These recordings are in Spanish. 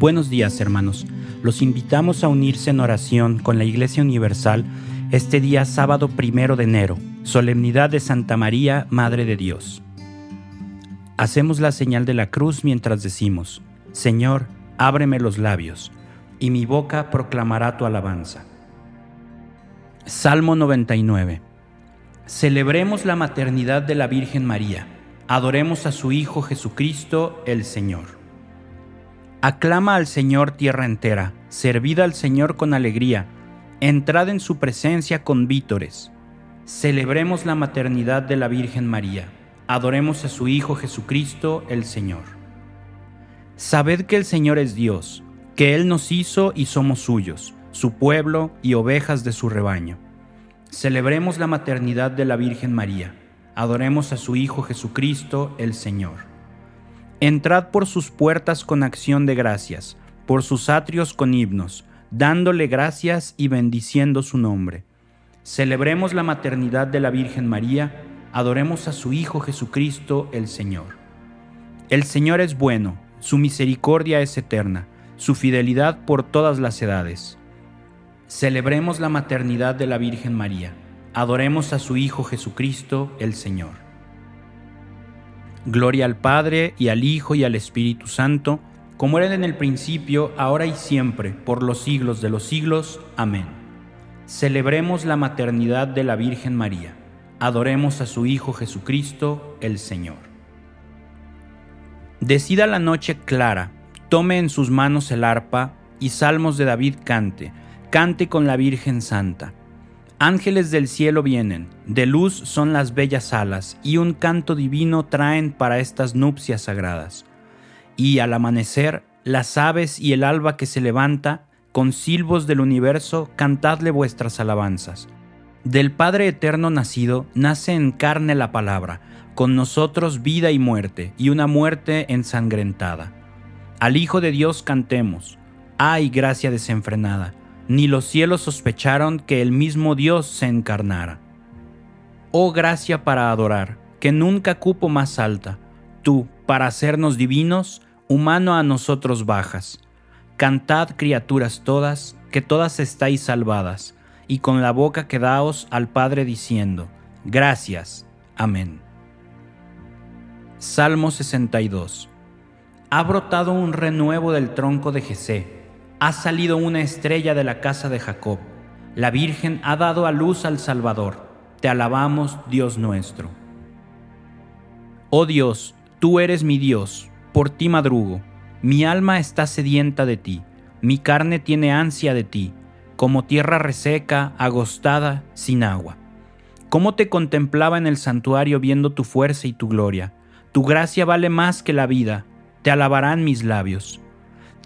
Buenos días hermanos, los invitamos a unirse en oración con la Iglesia Universal este día sábado primero de enero, solemnidad de Santa María, Madre de Dios. Hacemos la señal de la cruz mientras decimos, Señor, ábreme los labios, y mi boca proclamará tu alabanza. Salmo 99. Celebremos la maternidad de la Virgen María, adoremos a su Hijo Jesucristo el Señor. Aclama al Señor tierra entera, servid al Señor con alegría, entrad en su presencia con vítores. Celebremos la maternidad de la Virgen María, adoremos a su Hijo Jesucristo el Señor. Sabed que el Señor es Dios, que Él nos hizo y somos suyos, su pueblo y ovejas de su rebaño. Celebremos la maternidad de la Virgen María, adoremos a su Hijo Jesucristo el Señor. Entrad por sus puertas con acción de gracias, por sus atrios con himnos, dándole gracias y bendiciendo su nombre. Celebremos la maternidad de la Virgen María, adoremos a su Hijo Jesucristo el Señor. El Señor es bueno, su misericordia es eterna, su fidelidad por todas las edades. Celebremos la maternidad de la Virgen María, adoremos a su Hijo Jesucristo el Señor. Gloria al Padre y al Hijo y al Espíritu Santo, como era en el principio, ahora y siempre, por los siglos de los siglos. Amén. Celebremos la maternidad de la Virgen María. Adoremos a su Hijo Jesucristo, el Señor. Decida la noche clara, tome en sus manos el arpa y salmos de David cante, cante con la Virgen Santa Ángeles del cielo vienen, de luz son las bellas alas, y un canto divino traen para estas nupcias sagradas. Y al amanecer, las aves y el alba que se levanta, con silbos del universo, cantadle vuestras alabanzas. Del Padre eterno nacido, nace en carne la palabra, con nosotros vida y muerte, y una muerte ensangrentada. Al Hijo de Dios cantemos, ay gracia desenfrenada ni los cielos sospecharon que el mismo Dios se encarnara. Oh gracia para adorar, que nunca cupo más alta, tú, para hacernos divinos, humano a nosotros bajas. Cantad criaturas todas, que todas estáis salvadas, y con la boca quedaos al Padre diciendo, Gracias. Amén. Salmo 62. Ha brotado un renuevo del tronco de Jesé ha salido una estrella de la casa de Jacob. La Virgen ha dado a luz al Salvador. Te alabamos, Dios nuestro. Oh Dios, tú eres mi Dios, por ti madrugo. Mi alma está sedienta de ti, mi carne tiene ansia de ti, como tierra reseca, agostada, sin agua. ¿Cómo te contemplaba en el santuario viendo tu fuerza y tu gloria? Tu gracia vale más que la vida, te alabarán mis labios.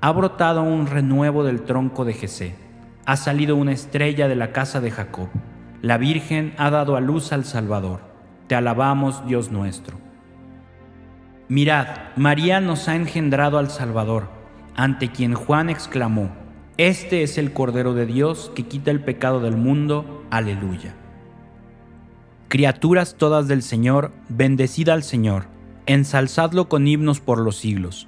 Ha brotado un renuevo del tronco de Jesé, ha salido una estrella de la casa de Jacob. La Virgen ha dado a luz al Salvador. Te alabamos, Dios nuestro. Mirad, María nos ha engendrado al Salvador, ante quien Juan exclamó, Este es el Cordero de Dios que quita el pecado del mundo. Aleluya. Criaturas todas del Señor, bendecida al Señor, ensalzadlo con himnos por los siglos.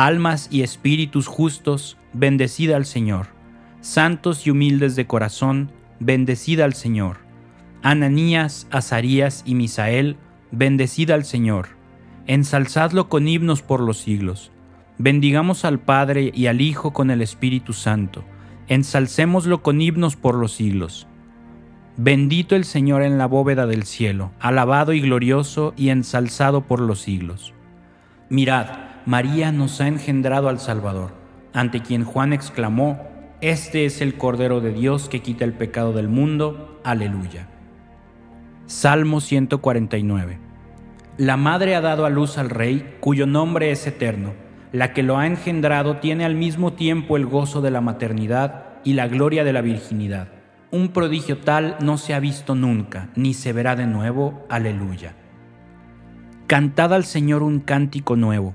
Almas y espíritus justos, bendecida al Señor. Santos y humildes de corazón, bendecida al Señor. Ananías, Azarías y Misael, bendecida al Señor. Ensalzadlo con himnos por los siglos. Bendigamos al Padre y al Hijo con el Espíritu Santo. Ensalcémoslo con himnos por los siglos. Bendito el Señor en la bóveda del cielo, alabado y glorioso y ensalzado por los siglos. Mirad, María nos ha engendrado al Salvador, ante quien Juan exclamó, Este es el Cordero de Dios que quita el pecado del mundo. Aleluya. Salmo 149. La madre ha dado a luz al Rey, cuyo nombre es eterno. La que lo ha engendrado tiene al mismo tiempo el gozo de la maternidad y la gloria de la virginidad un prodigio tal no se ha visto nunca, ni se verá de nuevo. Aleluya. Cantad al Señor un cántico nuevo,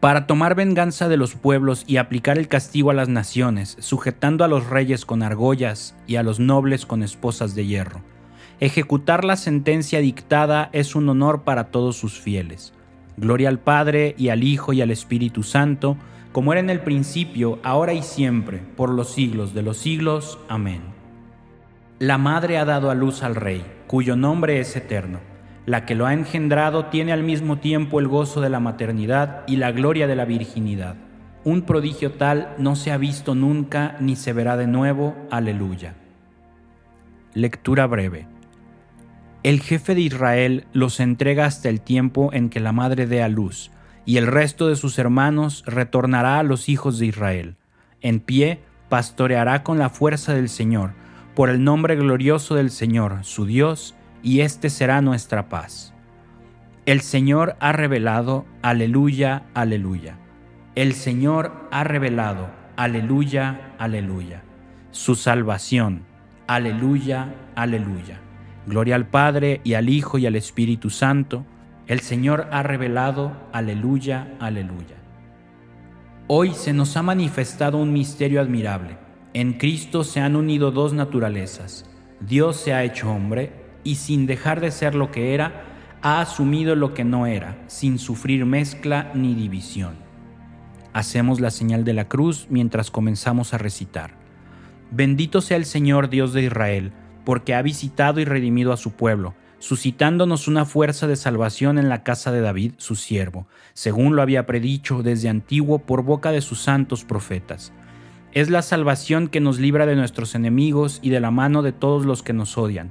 Para tomar venganza de los pueblos y aplicar el castigo a las naciones, sujetando a los reyes con argollas y a los nobles con esposas de hierro. Ejecutar la sentencia dictada es un honor para todos sus fieles. Gloria al Padre y al Hijo y al Espíritu Santo, como era en el principio, ahora y siempre, por los siglos de los siglos. Amén. La Madre ha dado a luz al Rey, cuyo nombre es eterno. La que lo ha engendrado tiene al mismo tiempo el gozo de la maternidad y la gloria de la virginidad. Un prodigio tal no se ha visto nunca ni se verá de nuevo. Aleluya. Lectura breve. El jefe de Israel los entrega hasta el tiempo en que la madre dé a luz y el resto de sus hermanos retornará a los hijos de Israel. En pie pastoreará con la fuerza del Señor, por el nombre glorioso del Señor, su Dios, y éste será nuestra paz. El Señor ha revelado, aleluya, aleluya. El Señor ha revelado, aleluya, aleluya. Su salvación, aleluya, aleluya. Gloria al Padre y al Hijo y al Espíritu Santo, el Señor ha revelado, aleluya, aleluya. Hoy se nos ha manifestado un misterio admirable. En Cristo se han unido dos naturalezas. Dios se ha hecho hombre, y sin dejar de ser lo que era, ha asumido lo que no era, sin sufrir mezcla ni división. Hacemos la señal de la cruz mientras comenzamos a recitar. Bendito sea el Señor Dios de Israel, porque ha visitado y redimido a su pueblo, suscitándonos una fuerza de salvación en la casa de David, su siervo, según lo había predicho desde antiguo por boca de sus santos profetas. Es la salvación que nos libra de nuestros enemigos y de la mano de todos los que nos odian,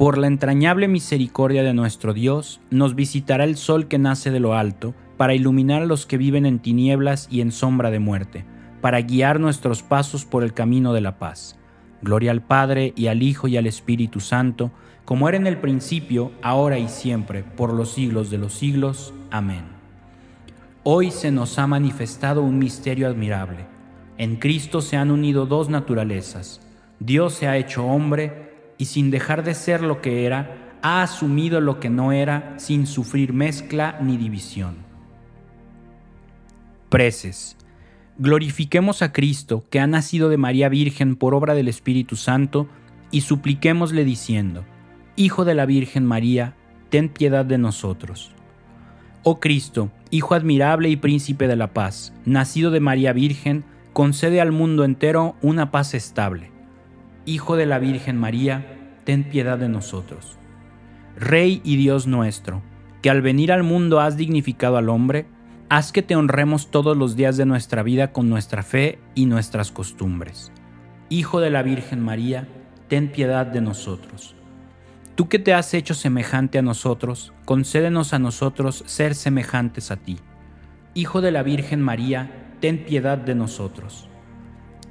por la entrañable misericordia de nuestro Dios, nos visitará el sol que nace de lo alto, para iluminar a los que viven en tinieblas y en sombra de muerte, para guiar nuestros pasos por el camino de la paz. Gloria al Padre y al Hijo y al Espíritu Santo, como era en el principio, ahora y siempre, por los siglos de los siglos. Amén. Hoy se nos ha manifestado un misterio admirable. En Cristo se han unido dos naturalezas. Dios se ha hecho hombre, y sin dejar de ser lo que era, ha asumido lo que no era sin sufrir mezcla ni división. Preces. Glorifiquemos a Cristo, que ha nacido de María Virgen por obra del Espíritu Santo, y supliquémosle diciendo, Hijo de la Virgen María, ten piedad de nosotros. Oh Cristo, Hijo admirable y príncipe de la paz, nacido de María Virgen, concede al mundo entero una paz estable Hijo de la Virgen María, ten piedad de nosotros. Rey y Dios nuestro, que al venir al mundo has dignificado al hombre, haz que te honremos todos los días de nuestra vida con nuestra fe y nuestras costumbres. Hijo de la Virgen María, ten piedad de nosotros. Tú que te has hecho semejante a nosotros, concédenos a nosotros ser semejantes a ti. Hijo de la Virgen María, ten piedad de nosotros.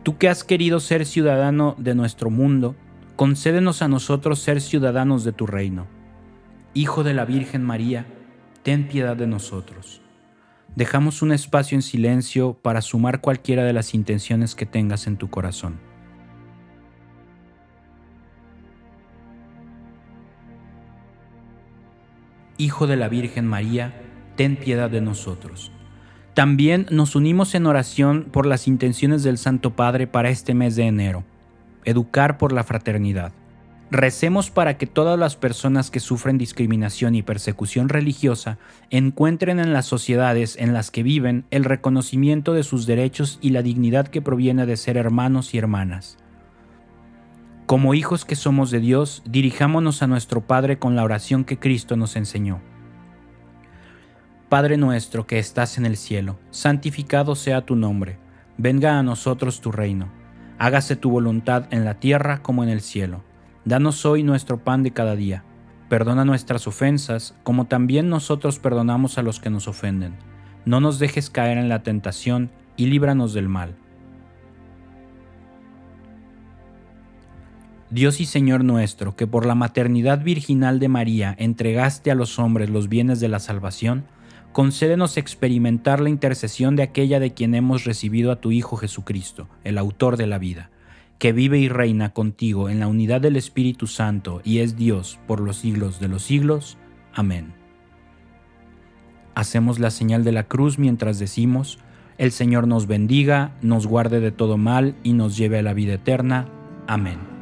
Tú que has querido ser ciudadano de nuestro mundo, concédenos a nosotros ser ciudadanos de tu reino. Hijo de la Virgen María, ten piedad de nosotros. Dejamos un espacio en silencio para sumar cualquiera de las intenciones que tengas en tu corazón. Hijo de la Virgen María, ten piedad de nosotros. También nos unimos en oración por las intenciones del Santo Padre para este mes de enero, educar por la fraternidad. Recemos para que todas las personas que sufren discriminación y persecución religiosa encuentren en las sociedades en las que viven el reconocimiento de sus derechos y la dignidad que proviene de ser hermanos y hermanas. Como hijos que somos de Dios, dirijámonos a nuestro Padre con la oración que Cristo nos enseñó. Padre nuestro que estás en el cielo, santificado sea tu nombre, venga a nosotros tu reino, hágase tu voluntad en la tierra como en el cielo. Danos hoy nuestro pan de cada día, perdona nuestras ofensas como también nosotros perdonamos a los que nos ofenden. No nos dejes caer en la tentación y líbranos del mal. Dios y Señor nuestro, que por la maternidad virginal de María entregaste a los hombres los bienes de la salvación, concédenos experimentar la intercesión de aquella de quien hemos recibido a tu Hijo Jesucristo, el autor de la vida, que vive y reina contigo en la unidad del Espíritu Santo y es Dios por los siglos de los siglos. Amén. Hacemos la señal de la cruz mientras decimos, el Señor nos bendiga, nos guarde de todo mal y nos lleve a la vida eterna. Amén.